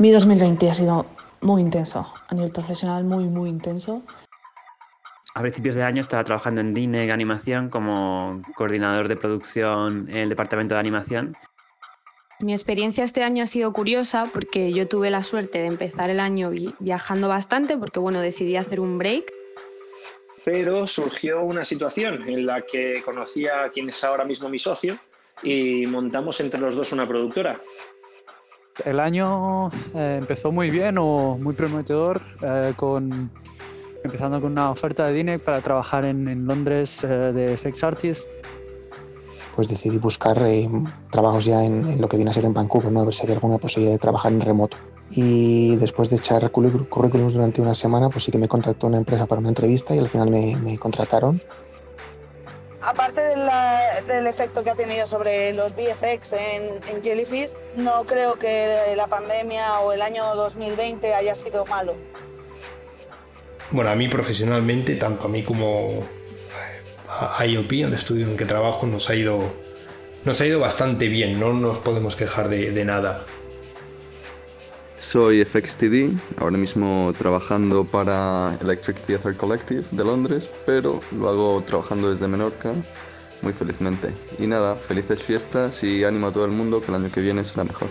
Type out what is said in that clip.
Mi 2020 ha sido muy intenso, a nivel profesional muy, muy intenso. A principios de año estaba trabajando en DINEG Animación como coordinador de producción en el departamento de animación. Mi experiencia este año ha sido curiosa porque yo tuve la suerte de empezar el año viajando bastante porque bueno, decidí hacer un break. Pero surgió una situación en la que conocí a quien es ahora mismo mi socio y montamos entre los dos una productora. El año eh, empezó muy bien o muy prometedor, eh, con, empezando con una oferta de DINEC para trabajar en, en Londres eh, de FX Artist. Pues decidí buscar trabajos ya en, en, lo que viene a ser en Vancouver, ¿no? a ver si había alguna posibilidad de trabajar en remoto. Y después de echar currículums durante una semana, pues sí que me contactó una empresa para una entrevista y al final me, me contrataron aparte de la, del efecto que ha tenido sobre los VFX en, en, Jellyfish, no creo que la pandemia o el año 2020 haya sido malo. Bueno, a mí profesionalmente, tanto a mí como a IOP, el estudio en el que trabajo, nos ha ido, nos ha ido bastante bien, no nos podemos quejar de, de nada. Soy FXTD, ahora mismo trabajando para Electric Theatre Collective de Londres, pero lo hago trabajando desde Menorca muy felizmente. Y nada, felices fiestas y ánimo a todo el mundo que el año que viene será mejor.